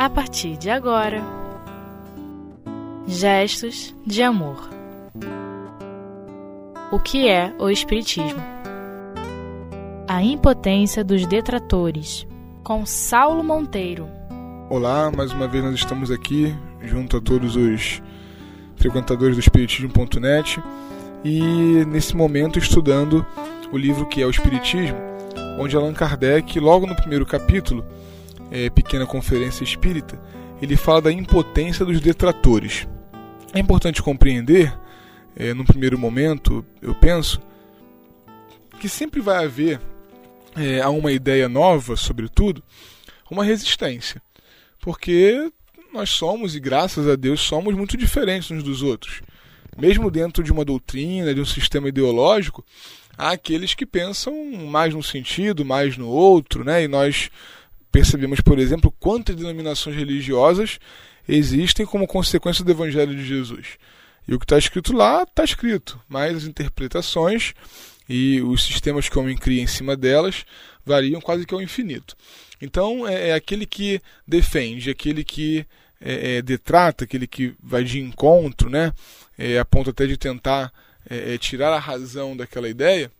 a partir de agora. Gestos de amor. O que é o Espiritismo? A impotência dos detratores, com Saulo Monteiro. Olá, mais uma vez nós estamos aqui junto a todos os frequentadores do Espiritismo.net e nesse momento estudando o livro que é o Espiritismo, onde Allan Kardec, logo no primeiro capítulo, é, Pequena Conferência Espírita, ele fala da impotência dos detratores. É importante compreender, é, no primeiro momento, eu penso, que sempre vai haver é, a uma ideia nova, sobretudo, uma resistência. Porque nós somos, e graças a Deus, somos muito diferentes uns dos outros. Mesmo dentro de uma doutrina, de um sistema ideológico, há aqueles que pensam mais num sentido, mais no outro, né? E nós percebemos, por exemplo, quantas denominações religiosas existem como consequência do Evangelho de Jesus. E o que está escrito lá está escrito, mas as interpretações e os sistemas que o homem cria em cima delas variam quase que ao infinito. Então é, é aquele que defende, aquele que é, é, detrata, aquele que vai de encontro, né, é, a ponto até de tentar é, é, tirar a razão daquela ideia,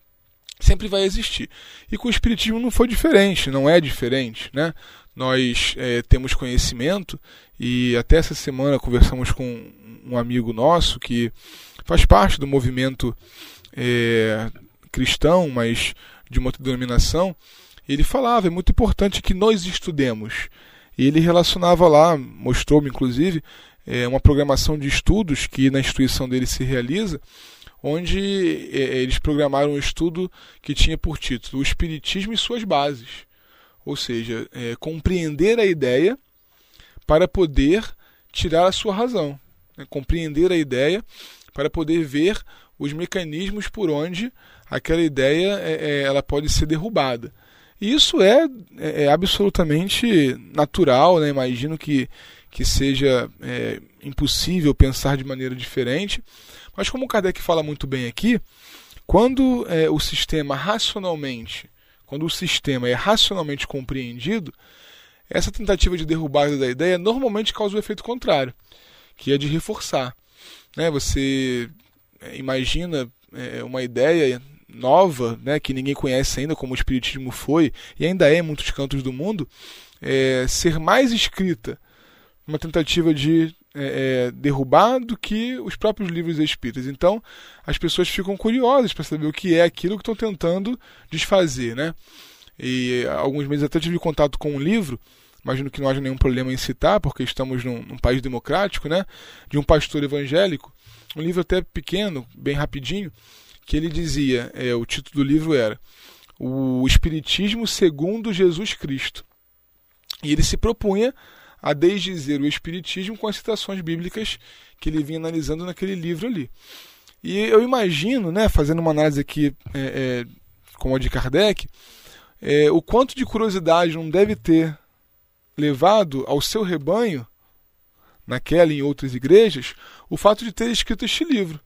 sempre vai existir. E com o Espiritismo não foi diferente, não é diferente. Né? Nós é, temos conhecimento e até essa semana conversamos com um amigo nosso que faz parte do movimento é, cristão, mas de uma outra denominação. Ele falava, é muito importante que nós estudemos. E ele relacionava lá, mostrou-me inclusive, é, uma programação de estudos que na instituição dele se realiza, onde é, eles programaram um estudo que tinha por título O Espiritismo e suas bases. Ou seja, é, compreender a ideia para poder tirar a sua razão. Né? Compreender a ideia para poder ver os mecanismos por onde aquela ideia é, é ela pode ser derrubada. E isso é, é, é absolutamente natural, né? imagino que, que seja é, impossível pensar de maneira diferente, mas como o Kardec fala muito bem aqui, quando é, o sistema racionalmente, quando o sistema é racionalmente compreendido, essa tentativa de derrubada da ideia normalmente causa o efeito contrário, que é de reforçar. Né? Você é, imagina é, uma ideia nova, né, que ninguém conhece ainda, como o Espiritismo foi, e ainda é em muitos cantos do mundo, é, ser mais escrita, uma tentativa de é, é, derrubar do que os próprios livros espíritas. Então, as pessoas ficam curiosas para saber o que é aquilo que estão tentando desfazer, né? E alguns meses até tive contato com um livro, imagino que não haja nenhum problema em citar, porque estamos num, num país democrático, né? De um pastor evangélico, um livro até pequeno, bem rapidinho, que ele dizia, é, o título do livro era O Espiritismo segundo Jesus Cristo. E ele se propunha a desdizer o Espiritismo com as citações bíblicas que ele vinha analisando naquele livro ali. E eu imagino, né, fazendo uma análise aqui é, é, como a de Kardec, é, o quanto de curiosidade não deve ter levado ao seu rebanho, naquela e em outras igrejas, o fato de ter escrito este livro.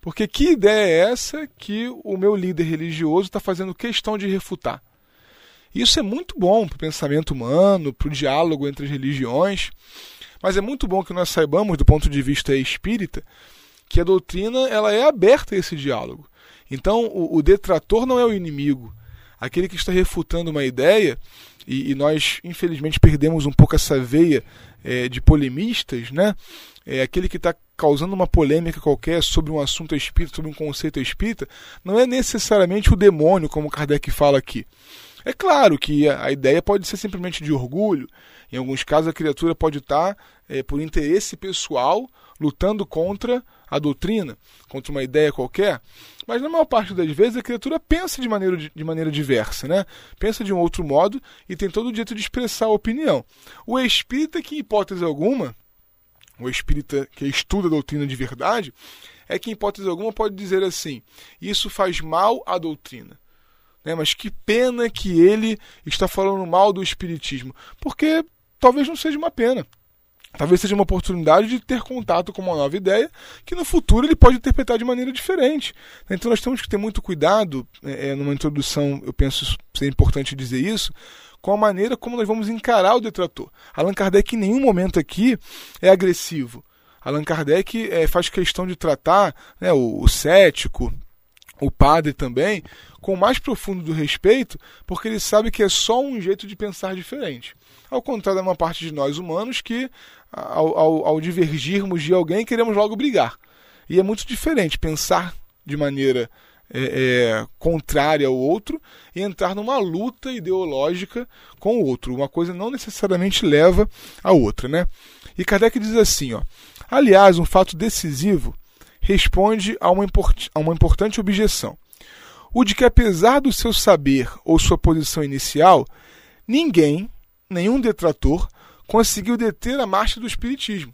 Porque que ideia é essa que o meu líder religioso está fazendo questão de refutar? Isso é muito bom para o pensamento humano, para o diálogo entre as religiões, mas é muito bom que nós saibamos, do ponto de vista espírita, que a doutrina ela é aberta a esse diálogo. Então, o, o detrator não é o inimigo. Aquele que está refutando uma ideia, e, e nós, infelizmente, perdemos um pouco essa veia é, de polemistas, né? É aquele que está causando uma polêmica qualquer sobre um assunto espírita, sobre um conceito espírita, não é necessariamente o demônio, como Kardec fala aqui. É claro que a ideia pode ser simplesmente de orgulho. Em alguns casos, a criatura pode estar, é, por interesse pessoal, lutando contra a doutrina, contra uma ideia qualquer. Mas na maior parte das vezes a criatura pensa de maneira, de maneira diversa, né? pensa de um outro modo e tem todo o direito de expressar a opinião. O espírita, que em hipótese alguma, o espírita que estuda a doutrina de verdade, é que em hipótese alguma pode dizer assim: isso faz mal à doutrina. Né? Mas que pena que ele está falando mal do Espiritismo. Porque talvez não seja uma pena. Talvez seja uma oportunidade de ter contato com uma nova ideia que no futuro ele pode interpretar de maneira diferente. Então nós temos que ter muito cuidado, é, é numa introdução eu penso ser importante dizer isso, com a maneira como nós vamos encarar o detrator. Allan Kardec em nenhum momento aqui é agressivo. Allan Kardec é, faz questão de tratar né, o, o cético, o padre também, com o mais profundo do respeito, porque ele sabe que é só um jeito de pensar diferente. Ao contrário da uma parte de nós humanos que, ao, ao, ao divergirmos de alguém, queremos logo brigar. E é muito diferente pensar de maneira é, é, contrária ao outro e entrar numa luta ideológica com o outro. Uma coisa não necessariamente leva a outra, né? E Kardec diz assim, ó. Aliás, um fato decisivo responde a uma, import a uma importante objeção. O de que, apesar do seu saber ou sua posição inicial, ninguém, nenhum detrator, conseguiu deter a marcha do Espiritismo.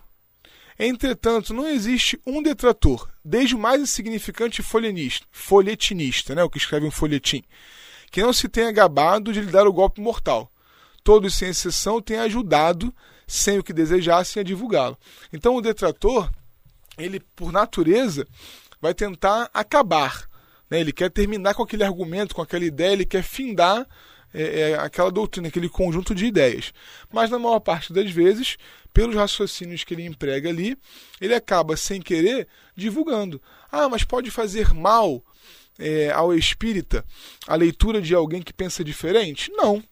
Entretanto, não existe um detrator, desde o mais insignificante folhetinista, né, o que escreve um folhetim, que não se tenha gabado de lhe dar o golpe mortal. Todos, sem exceção, têm ajudado, sem o que desejassem, a divulgá-lo. Então, o detrator, ele, por natureza, vai tentar acabar. Né? Ele quer terminar com aquele argumento, com aquela ideia, ele quer findar é, é, aquela doutrina, aquele conjunto de ideias. Mas, na maior parte das vezes, pelos raciocínios que ele emprega ali, ele acaba, sem querer, divulgando. Ah, mas pode fazer mal é, ao espírita a leitura de alguém que pensa diferente? Não.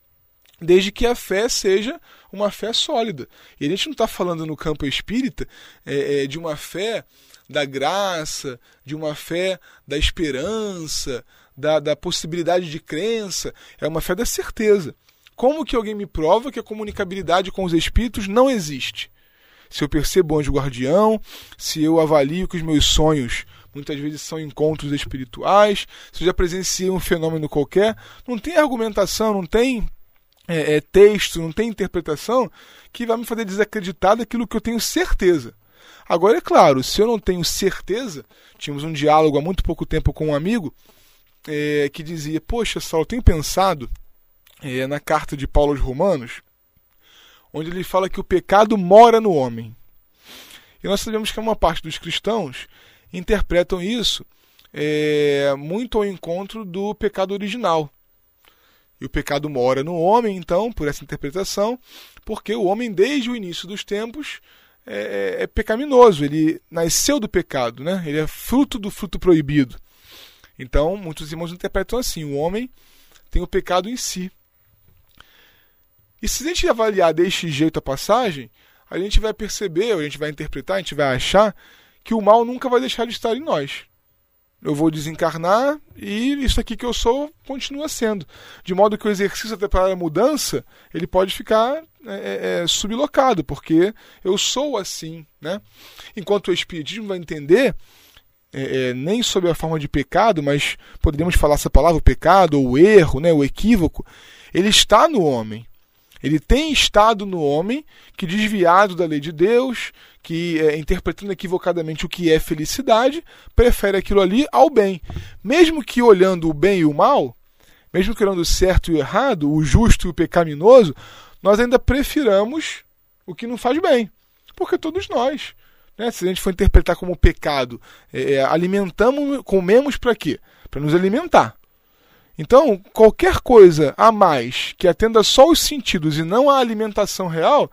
Desde que a fé seja uma fé sólida. E a gente não está falando no campo espírita é, é, de uma fé da graça, de uma fé da esperança, da, da possibilidade de crença. É uma fé da certeza. Como que alguém me prova que a comunicabilidade com os espíritos não existe? Se eu percebo o anjo guardião, se eu avalio que os meus sonhos muitas vezes são encontros espirituais, se eu já presenciei um fenômeno qualquer, não tem argumentação, não tem é, é, texto, não tem interpretação que vai me fazer desacreditar daquilo que eu tenho certeza. Agora, é claro, se eu não tenho certeza, tínhamos um diálogo há muito pouco tempo com um amigo é, que dizia: Poxa, Saulo, eu tenho pensado é, na carta de Paulo aos Romanos, onde ele fala que o pecado mora no homem. E nós sabemos que uma parte dos cristãos interpretam isso é, muito ao encontro do pecado original. E o pecado mora no homem, então, por essa interpretação, porque o homem, desde o início dos tempos, é, é, é pecaminoso. Ele nasceu do pecado, né? ele é fruto do fruto proibido. Então, muitos irmãos interpretam assim: o homem tem o pecado em si. E se a gente avaliar deste jeito a passagem, a gente vai perceber, a gente vai interpretar, a gente vai achar que o mal nunca vai deixar de estar em nós. Eu vou desencarnar e isso aqui que eu sou continua sendo. De modo que o exercício até para a mudança, ele pode ficar é, é, é, sublocado, porque eu sou assim. Né? Enquanto o Espiritismo vai entender, é, é, nem sob a forma de pecado, mas poderíamos falar essa palavra, o pecado, ou o erro, né, o equívoco, ele está no homem. Ele tem estado no homem que, desviado da lei de Deus, que é, interpretando equivocadamente o que é felicidade, prefere aquilo ali ao bem. Mesmo que olhando o bem e o mal, mesmo que olhando o certo e o errado, o justo e o pecaminoso, nós ainda prefiramos o que não faz bem. Porque todos nós, né, se a gente for interpretar como pecado, é, é alimentamos, comemos para quê? Para nos alimentar. Então, qualquer coisa a mais que atenda só os sentidos e não a alimentação real,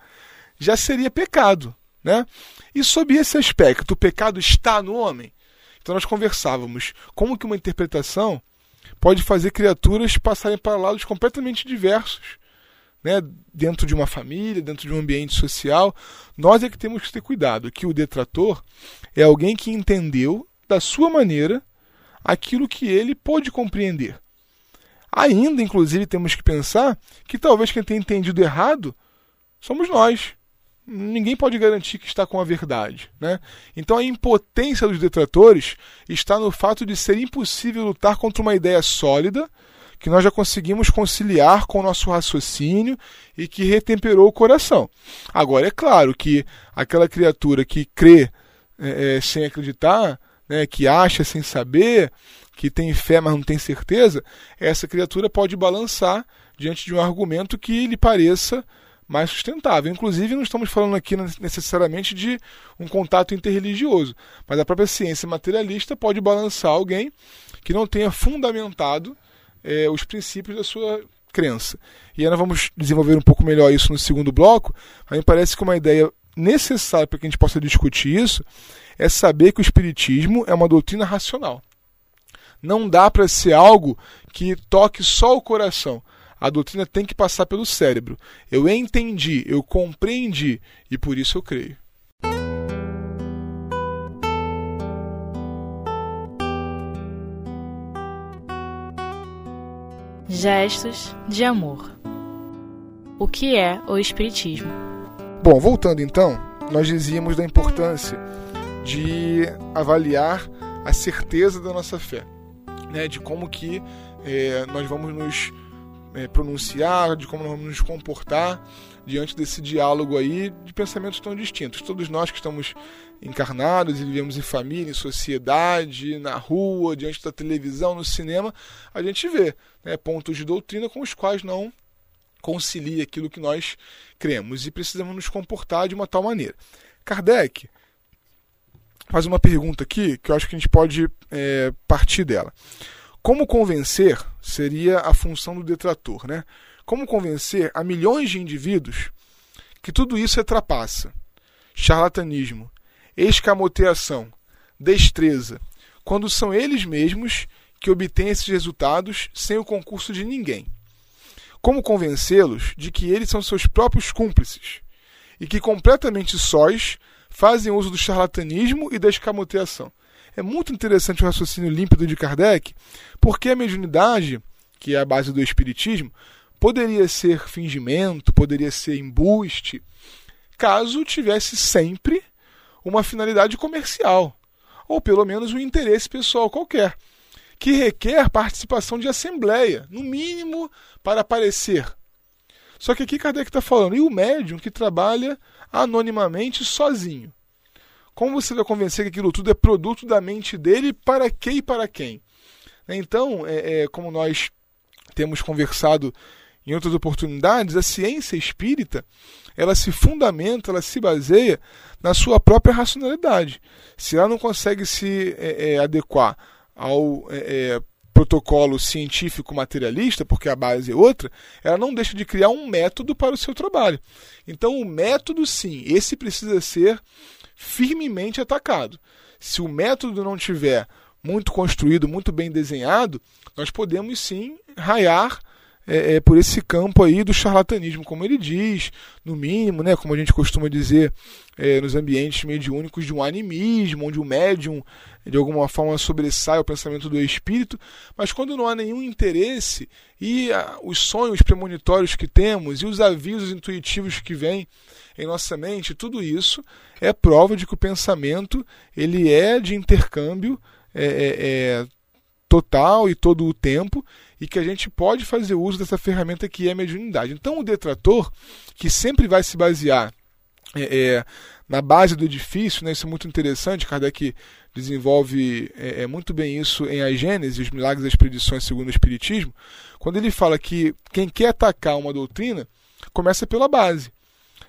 já seria pecado. Né? E sob esse aspecto, o pecado está no homem. Então nós conversávamos como que uma interpretação pode fazer criaturas passarem para lados completamente diversos. Né? Dentro de uma família, dentro de um ambiente social. Nós é que temos que ter cuidado, que o detrator é alguém que entendeu da sua maneira aquilo que ele pôde compreender. Ainda, inclusive, temos que pensar que talvez quem tenha entendido errado somos nós. Ninguém pode garantir que está com a verdade. Né? Então a impotência dos detratores está no fato de ser impossível lutar contra uma ideia sólida que nós já conseguimos conciliar com o nosso raciocínio e que retemperou o coração. Agora, é claro que aquela criatura que crê é, é, sem acreditar, né, que acha sem saber, que tem fé, mas não tem certeza, essa criatura pode balançar diante de um argumento que lhe pareça mais sustentável. Inclusive, não estamos falando aqui necessariamente de um contato interreligioso, mas a própria ciência materialista pode balançar alguém que não tenha fundamentado é, os princípios da sua crença. E ainda vamos desenvolver um pouco melhor isso no segundo bloco, mas me parece que uma ideia necessária para que a gente possa discutir isso é saber que o Espiritismo é uma doutrina racional. Não dá para ser algo que toque só o coração. A doutrina tem que passar pelo cérebro. Eu entendi, eu compreendi e por isso eu creio. Gestos de amor. O que é o Espiritismo? Bom, voltando então, nós dizíamos da importância de avaliar a certeza da nossa fé, né? de como que é, nós vamos nos é, pronunciar, de como nós vamos nos comportar diante desse diálogo aí de pensamentos tão distintos. Todos nós que estamos encarnados e vivemos em família, em sociedade, na rua, diante da televisão, no cinema, a gente vê né, pontos de doutrina com os quais não concilia aquilo que nós cremos e precisamos nos comportar de uma tal maneira. Kardec faz uma pergunta aqui que eu acho que a gente pode é, partir dela. Como convencer seria a função do detrator, né? Como convencer a milhões de indivíduos que tudo isso é trapaça, charlatanismo, escamoteação, destreza, quando são eles mesmos que obtêm esses resultados sem o concurso de ninguém. Como convencê-los de que eles são seus próprios cúmplices e que completamente sós fazem uso do charlatanismo e da escamoteação. É muito interessante o raciocínio límpido de Kardec, porque a mediunidade, que é a base do espiritismo, poderia ser fingimento, poderia ser embuste, caso tivesse sempre uma finalidade comercial, ou pelo menos um interesse pessoal qualquer, que requer participação de assembleia, no mínimo para aparecer. Só que aqui Kardec está falando, e o médium que trabalha anonimamente sozinho? Como você vai convencer que aquilo tudo é produto da mente dele, para que e para quem? Então, é, é, como nós temos conversado em outras oportunidades, a ciência espírita ela se fundamenta, ela se baseia na sua própria racionalidade. Se ela não consegue se é, é, adequar ao é, é, protocolo científico materialista, porque a base é outra, ela não deixa de criar um método para o seu trabalho. Então, o método, sim, esse precisa ser firmemente atacado. Se o método não tiver muito construído, muito bem desenhado, nós podemos sim raiar é, é, por esse campo aí do charlatanismo, como ele diz, no mínimo, né, como a gente costuma dizer é, nos ambientes mediúnicos de um animismo, onde o médium de alguma forma sobressai o pensamento do espírito, mas quando não há nenhum interesse e a, os sonhos premonitórios que temos e os avisos intuitivos que vêm em nossa mente, tudo isso é prova de que o pensamento ele é de intercâmbio é, é, é total e todo o tempo e que a gente pode fazer uso dessa ferramenta que é a mediunidade. Então, o detrator, que sempre vai se basear é, é, na base do edifício, né, isso é muito interessante, Kardec desenvolve é, é muito bem isso em A Gênese, os milagres das predições segundo o Espiritismo, quando ele fala que quem quer atacar uma doutrina começa pela base.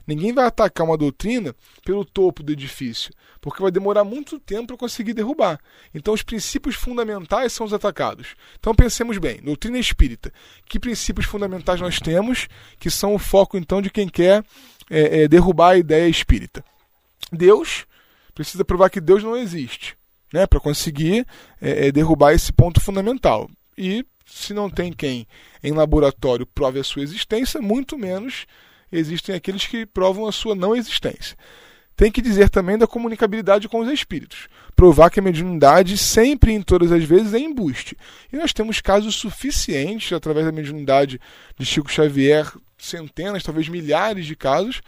Ninguém vai atacar uma doutrina pelo topo do edifício, porque vai demorar muito tempo para conseguir derrubar. Então, os princípios fundamentais são os atacados. Então, pensemos bem: doutrina espírita. Que princípios fundamentais nós temos que são o foco, então, de quem quer é, é, derrubar a ideia espírita? Deus precisa provar que Deus não existe, né, para conseguir é, é, derrubar esse ponto fundamental. E se não tem quem em laboratório prove a sua existência, muito menos existem aqueles que provam a sua não existência. Tem que dizer também da comunicabilidade com os espíritos. Provar que a mediunidade sempre em todas as vezes é embuste. E nós temos casos suficientes, através da mediunidade de Chico Xavier, centenas, talvez milhares de casos,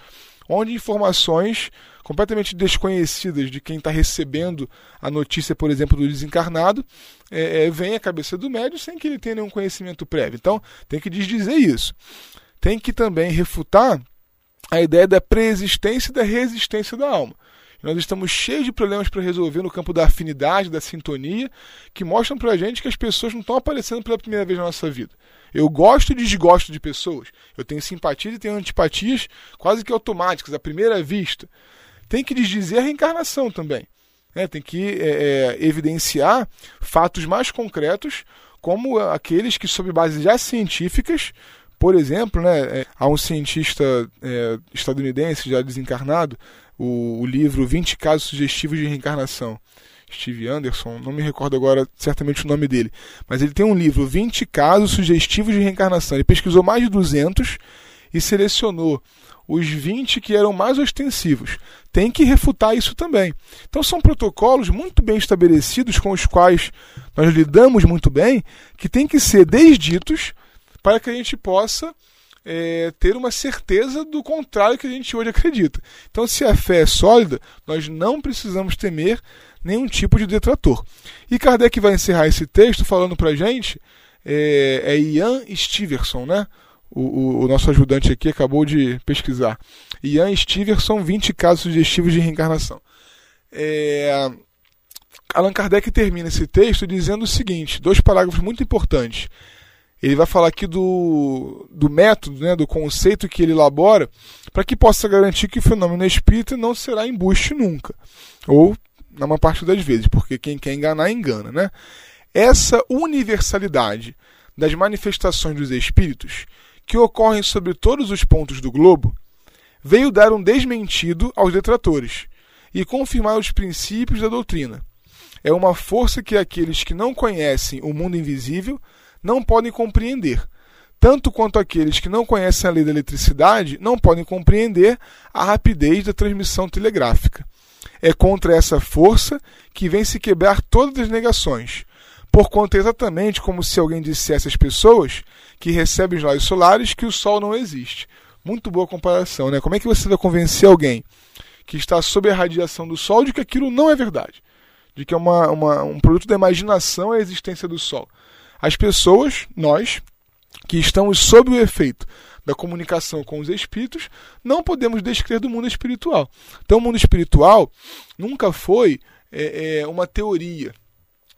onde informações completamente desconhecidas de quem está recebendo a notícia, por exemplo, do desencarnado, é, é, vem à cabeça do médium sem que ele tenha nenhum conhecimento prévio. Então, tem que desdizer isso tem que também refutar a ideia da preexistência e da resistência da alma. Nós estamos cheios de problemas para resolver no campo da afinidade, da sintonia, que mostram para a gente que as pessoas não estão aparecendo pela primeira vez na nossa vida. Eu gosto e desgosto de pessoas. Eu tenho simpatias e tenho antipatias quase que automáticas, à primeira vista. Tem que desdizer a reencarnação também. Né? Tem que é, é, evidenciar fatos mais concretos, como aqueles que, sob bases já científicas, Por exemplo, né, é, há um cientista é, estadunidense já desencarnado, o, o livro 20 Casos Sugestivos de Reencarnação. Steve Anderson, não me recordo agora certamente o nome dele, mas ele tem um livro 20 casos sugestivos de reencarnação. Ele pesquisou mais de 200 e selecionou os 20 que eram mais ostensivos. Tem que refutar isso também. Então são protocolos muito bem estabelecidos com os quais nós lidamos muito bem, que têm que ser desditos para que a gente possa é, ter uma certeza do contrário que a gente hoje acredita. Então, se a fé é sólida, nós não precisamos temer nenhum tipo de detrator. E Kardec vai encerrar esse texto falando para a gente, é, é Ian Stevenson, né? O, o, o, nosso ajudante aqui acabou de pesquisar. Ian Stevenson, 20 casos sugestivos de reencarnação. É, Allan Kardec termina esse texto dizendo o seguinte: dois parágrafos muito importantes. Ele vai falar aqui do, do método, né, do conceito que ele elabora, para que possa garantir que o fenômeno espírita não será embuste nunca. Ou na maior parte das vezes, porque quem quer enganar, engana. Né? Essa universalidade das manifestações dos espíritos, que ocorrem sobre todos os pontos do globo, veio dar um desmentido aos detratores e confirmar os princípios da doutrina. É uma força que aqueles que não conhecem o mundo invisível não podem compreender, tanto quanto aqueles que não conhecem a lei da eletricidade não podem compreender a rapidez da transmissão telegráfica. É contra essa força que vem se quebrar todas as negações, porquanto é exatamente como se alguém dissesse às pessoas que recebem os raios solares que o Sol não existe. Muito boa comparação, né? Como é que você vai convencer alguém que está sob a radiação do Sol de que aquilo não é verdade? De que é uma, uma, um produto da imaginação a existência do Sol? As pessoas, nós, que estamos sob o efeito da comunicação com os espíritos, não podemos descrer do mundo espiritual. Então, o mundo espiritual nunca foi é, é, uma teoria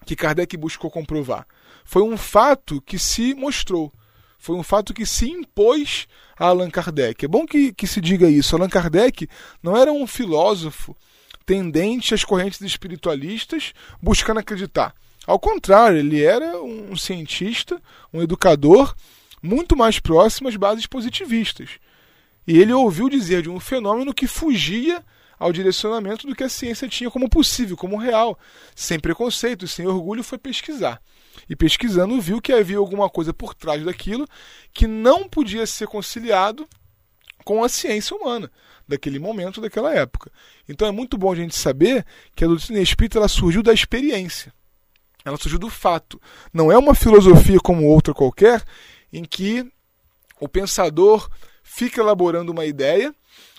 que Kardec buscou comprovar. Foi um fato que se mostrou. Foi um fato que se impôs a Allan Kardec. É bom que, que se diga isso. Allan Kardec não era um filósofo tendente às correntes espiritualistas buscando acreditar. Ao contrário, ele era um cientista, um educador muito mais próximo às bases positivistas. E ele ouviu dizer de um fenômeno que fugia ao direcionamento do que a ciência tinha como possível, como real. Sem preconceito, sem orgulho, foi pesquisar. E pesquisando, viu que havia alguma coisa por trás daquilo que não podia ser conciliado com a ciência humana daquele momento, daquela época. Então é muito bom a gente saber que a doutrina espírita ela surgiu da experiência. Ela surgiu do fato. Não é uma filosofia como outra qualquer, em que o pensador fica elaborando uma ideia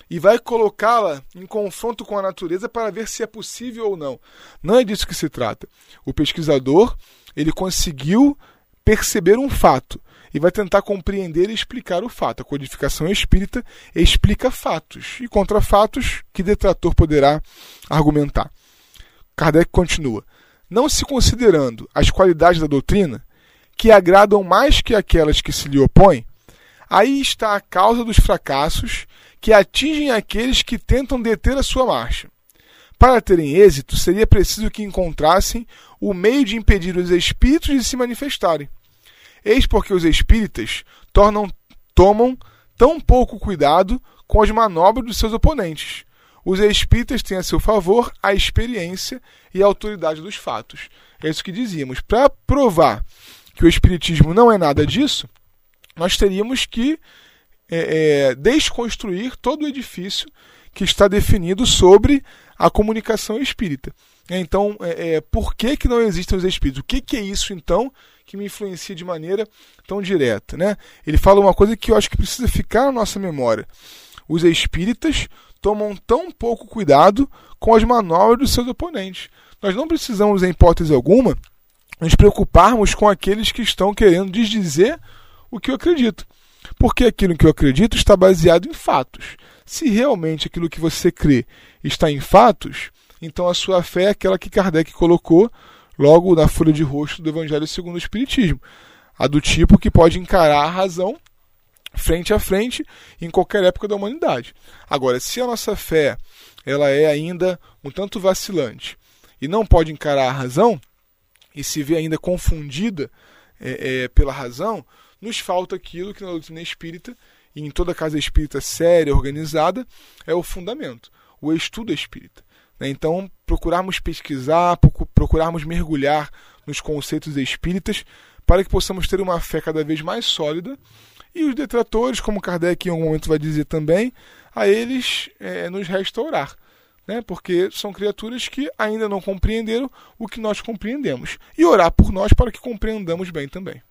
e vai colocá-la em confronto com a natureza para ver se é possível ou não. Não é disso que se trata. O pesquisador ele conseguiu perceber um fato e vai tentar compreender e explicar o fato. A codificação espírita explica fatos e contra fatos que detrator poderá argumentar. Kardec continua não se considerando as qualidades da doutrina, que agradam mais que aquelas que se lhe opõem, aí está a causa dos fracassos que atingem aqueles que tentam deter a sua marcha. Para terem êxito, seria preciso que encontrassem o meio de impedir os espíritos de se manifestarem. Eis porque os espíritas tornam, tomam tão pouco cuidado com as manobras dos seus oponentes, os espíritas têm a seu favor a experiência e a autoridade dos fatos. É isso que dizíamos. Para provar que o espiritismo não é nada disso, nós teríamos que é, é, desconstruir todo o edifício que está definido sobre a comunicação espírita. Então, é, é, por que, que não existem os espíritos? O que, que é isso, então, que me influencia de maneira tão direta? Né? Ele fala uma coisa que eu acho que precisa ficar na nossa memória. Os espíritas tomam tão pouco cuidado com as manobras dos seus oponentes. Nós não precisamos, em hipótese alguma, nos preocuparmos com aqueles que estão querendo desdizer o que eu acredito. Porque aquilo que eu acredito está baseado em fatos. Se realmente aquilo que você crê está em fatos, então a sua fé é aquela que Kardec colocou logo na folha de rosto do Evangelho segundo o Espiritismo. A do tipo que pode encarar a razão frente a frente em qualquer época da humanidade. Agora, se a nossa fé ela é ainda um tanto vacilante e não pode encarar a razão e se vê ainda confundida é, é, pela razão, nos falta aquilo que na doutrina espírita e em toda casa espírita séria, organizada, é o fundamento, o estudo espírita. Né? Então, procurarmos pesquisar, procurarmos mergulhar nos conceitos espíritas para que possamos ter uma fé cada vez mais sólida e os detratores, como Kardec em algum momento vai dizer também, a eles é, nos restaurar. Né? Porque são criaturas que ainda não compreenderam o que nós compreendemos. E orar por nós para que compreendamos bem também.